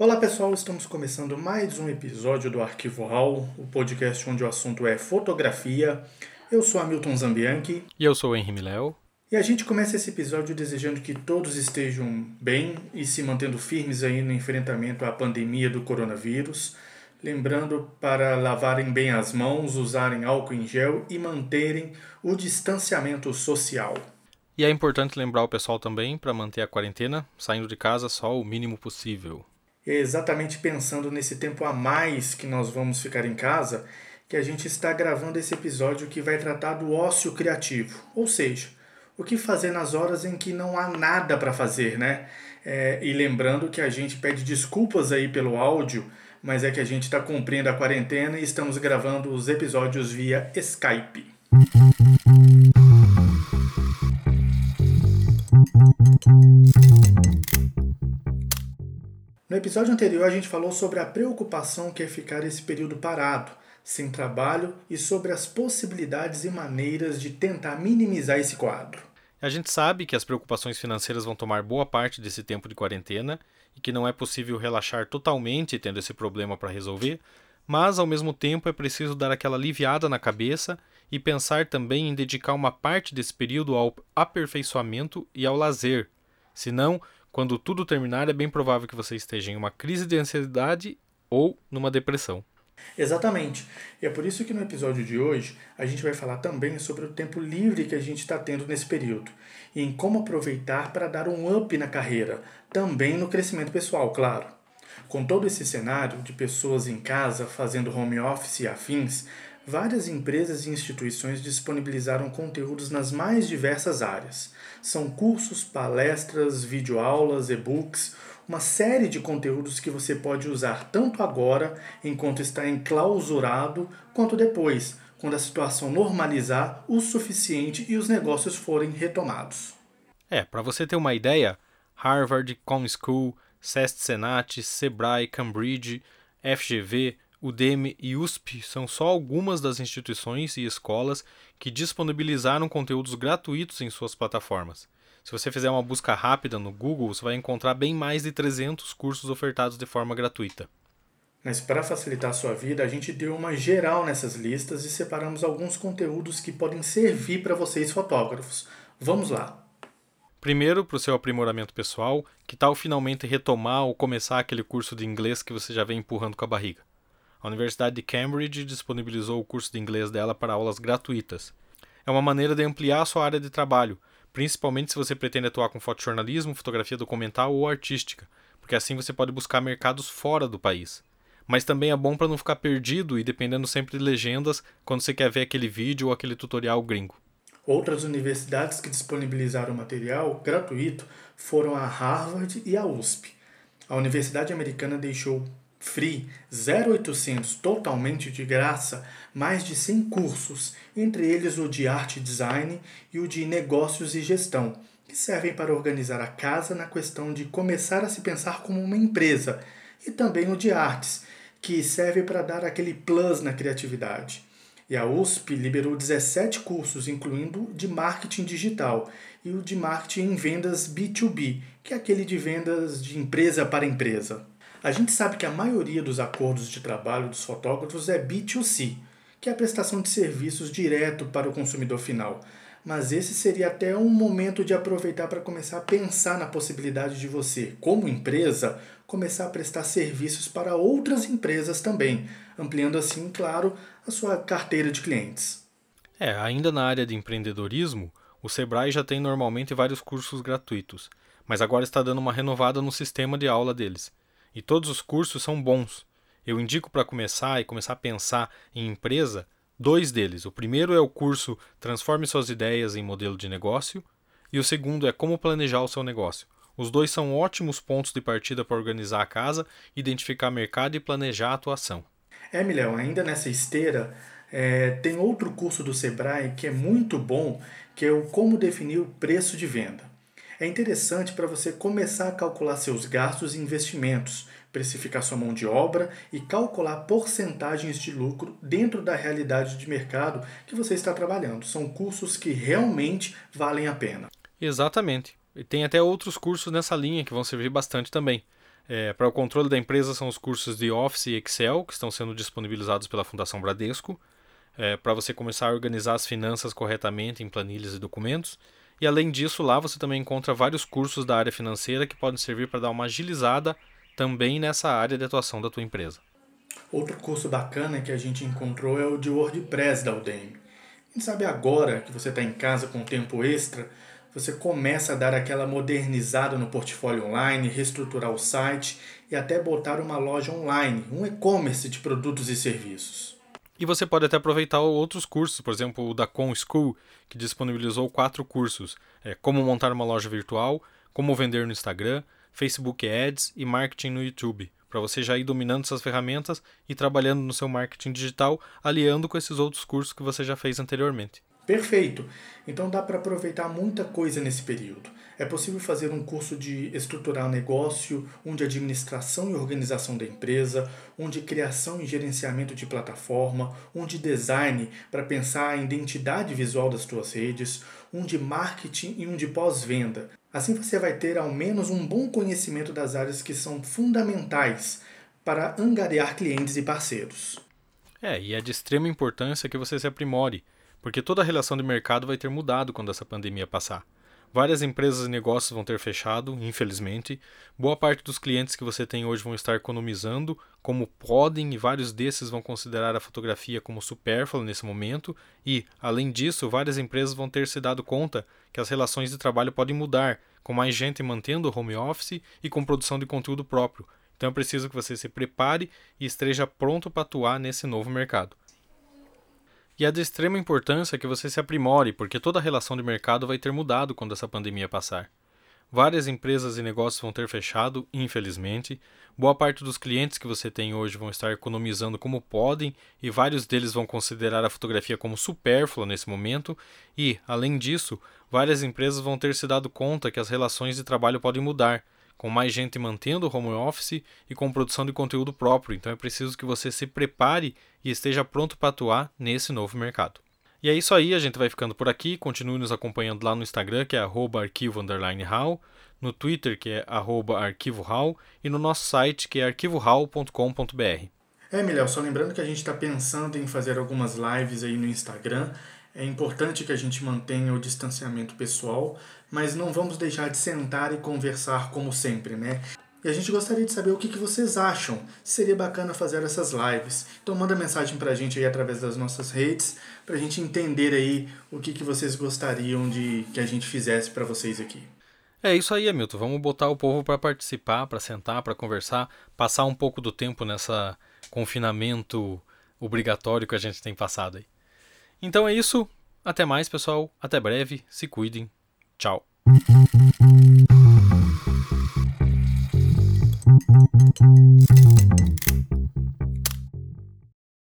Olá pessoal, estamos começando mais um episódio do Arquivo Hall, o podcast onde o assunto é fotografia. Eu sou Hamilton Zambianchi. E eu sou o Henry Miléo. E a gente começa esse episódio desejando que todos estejam bem e se mantendo firmes aí no enfrentamento à pandemia do coronavírus. Lembrando para lavarem bem as mãos, usarem álcool em gel e manterem o distanciamento social. E é importante lembrar o pessoal também para manter a quarentena, saindo de casa só o mínimo possível exatamente pensando nesse tempo a mais que nós vamos ficar em casa que a gente está gravando esse episódio que vai tratar do ócio criativo, ou seja, o que fazer nas horas em que não há nada para fazer, né? É, e lembrando que a gente pede desculpas aí pelo áudio, mas é que a gente está cumprindo a quarentena e estamos gravando os episódios via Skype. Episódio anterior, a gente falou sobre a preocupação que é ficar esse período parado, sem trabalho e sobre as possibilidades e maneiras de tentar minimizar esse quadro. A gente sabe que as preocupações financeiras vão tomar boa parte desse tempo de quarentena e que não é possível relaxar totalmente tendo esse problema para resolver, mas ao mesmo tempo é preciso dar aquela aliviada na cabeça e pensar também em dedicar uma parte desse período ao aperfeiçoamento e ao lazer. Senão, quando tudo terminar, é bem provável que você esteja em uma crise de ansiedade ou numa depressão. Exatamente. E é por isso que no episódio de hoje a gente vai falar também sobre o tempo livre que a gente está tendo nesse período e em como aproveitar para dar um up na carreira, também no crescimento pessoal, claro. Com todo esse cenário de pessoas em casa fazendo home office e afins, várias empresas e instituições disponibilizaram conteúdos nas mais diversas áreas. São cursos, palestras, videoaulas, e-books, uma série de conteúdos que você pode usar tanto agora, enquanto está enclausurado, quanto depois, quando a situação normalizar o suficiente e os negócios forem retomados. É, para você ter uma ideia, Harvard, ComSchool, SEST Senat, Sebrae, Cambridge, FGV, Udemy e USP são só algumas das instituições e escolas que disponibilizaram conteúdos gratuitos em suas plataformas. Se você fizer uma busca rápida no Google, você vai encontrar bem mais de 300 cursos ofertados de forma gratuita. Mas para facilitar a sua vida, a gente deu uma geral nessas listas e separamos alguns conteúdos que podem servir para vocês fotógrafos. Vamos lá! Primeiro, para o seu aprimoramento pessoal, que tal finalmente retomar ou começar aquele curso de inglês que você já vem empurrando com a barriga? A Universidade de Cambridge disponibilizou o curso de inglês dela para aulas gratuitas. É uma maneira de ampliar a sua área de trabalho, principalmente se você pretende atuar com fotojornalismo, fotografia documental ou artística, porque assim você pode buscar mercados fora do país. Mas também é bom para não ficar perdido e dependendo sempre de legendas quando você quer ver aquele vídeo ou aquele tutorial gringo. Outras universidades que disponibilizaram material gratuito foram a Harvard e a USP. A Universidade Americana deixou Free 0800 totalmente de graça, mais de 100 cursos, entre eles o de arte e design e o de negócios e gestão, que servem para organizar a casa na questão de começar a se pensar como uma empresa, e também o de artes, que serve para dar aquele plus na criatividade. E a USP liberou 17 cursos, incluindo de marketing digital e o de marketing em vendas B2B, que é aquele de vendas de empresa para empresa. A gente sabe que a maioria dos acordos de trabalho dos fotógrafos é B2C, que é a prestação de serviços direto para o consumidor final. Mas esse seria até um momento de aproveitar para começar a pensar na possibilidade de você, como empresa, começar a prestar serviços para outras empresas também, ampliando assim, claro, a sua carteira de clientes. É, ainda na área de empreendedorismo, o Sebrae já tem normalmente vários cursos gratuitos, mas agora está dando uma renovada no sistema de aula deles. E todos os cursos são bons. Eu indico para começar e começar a pensar em empresa dois deles. O primeiro é o curso Transforme suas ideias em modelo de negócio, e o segundo é Como planejar o seu negócio. Os dois são ótimos pontos de partida para organizar a casa, identificar mercado e planejar a atuação. É, Milhão, ainda nessa esteira, é, tem outro curso do Sebrae que é muito bom, que é o Como definir o preço de venda é interessante para você começar a calcular seus gastos e investimentos, precificar sua mão de obra e calcular porcentagens de lucro dentro da realidade de mercado que você está trabalhando. São cursos que realmente valem a pena. Exatamente. E tem até outros cursos nessa linha que vão servir bastante também. É, para o controle da empresa são os cursos de Office e Excel, que estão sendo disponibilizados pela Fundação Bradesco, é, para você começar a organizar as finanças corretamente em planilhas e documentos. E além disso, lá você também encontra vários cursos da área financeira que podem servir para dar uma agilizada também nessa área de atuação da tua empresa. Outro curso bacana que a gente encontrou é o de WordPress da Udemy. Quem sabe agora que você está em casa com tempo extra, você começa a dar aquela modernizada no portfólio online, reestruturar o site e até botar uma loja online, um e-commerce de produtos e serviços. E você pode até aproveitar outros cursos, por exemplo, o da Com School, que disponibilizou quatro cursos: é, como montar uma loja virtual, como vender no Instagram, Facebook Ads e marketing no YouTube, para você já ir dominando essas ferramentas e trabalhando no seu marketing digital, aliando com esses outros cursos que você já fez anteriormente. Perfeito! Então dá para aproveitar muita coisa nesse período. É possível fazer um curso de estruturar negócio, um de administração e organização da empresa, um de criação e gerenciamento de plataforma, um de design para pensar a identidade visual das suas redes, um de marketing e um de pós-venda. Assim você vai ter ao menos um bom conhecimento das áreas que são fundamentais para angariar clientes e parceiros. É, e é de extrema importância que você se aprimore porque toda a relação de mercado vai ter mudado quando essa pandemia passar. Várias empresas e negócios vão ter fechado, infelizmente. Boa parte dos clientes que você tem hoje vão estar economizando como podem, e vários desses vão considerar a fotografia como supérflua nesse momento. E, além disso, várias empresas vão ter se dado conta que as relações de trabalho podem mudar, com mais gente mantendo o home office e com produção de conteúdo próprio. Então é preciso que você se prepare e esteja pronto para atuar nesse novo mercado. E é de extrema importância que você se aprimore, porque toda a relação de mercado vai ter mudado quando essa pandemia passar. Várias empresas e negócios vão ter fechado, infelizmente. Boa parte dos clientes que você tem hoje vão estar economizando como podem, e vários deles vão considerar a fotografia como supérflua nesse momento. E, além disso, várias empresas vão ter se dado conta que as relações de trabalho podem mudar com mais gente mantendo o home office e com produção de conteúdo próprio. Então é preciso que você se prepare e esteja pronto para atuar nesse novo mercado. E é isso aí, a gente vai ficando por aqui. Continue nos acompanhando lá no Instagram, que é arquivo_hall, no Twitter, que é arquivohall, e no nosso site, que é arquivohall.com.br. É, Milhão, só lembrando que a gente está pensando em fazer algumas lives aí no Instagram. É importante que a gente mantenha o distanciamento pessoal, mas não vamos deixar de sentar e conversar como sempre, né? E a gente gostaria de saber o que, vocês acham. Seria bacana fazer essas lives. Então manda mensagem pra gente aí através das nossas redes, pra gente entender aí o que, que vocês gostariam de que a gente fizesse para vocês aqui. É isso aí, Hamilton. Vamos botar o povo para participar, para sentar, para conversar, passar um pouco do tempo nessa confinamento obrigatório que a gente tem passado aí. Então é isso. Até mais, pessoal. Até breve. Se cuidem. Tchau. Thank you.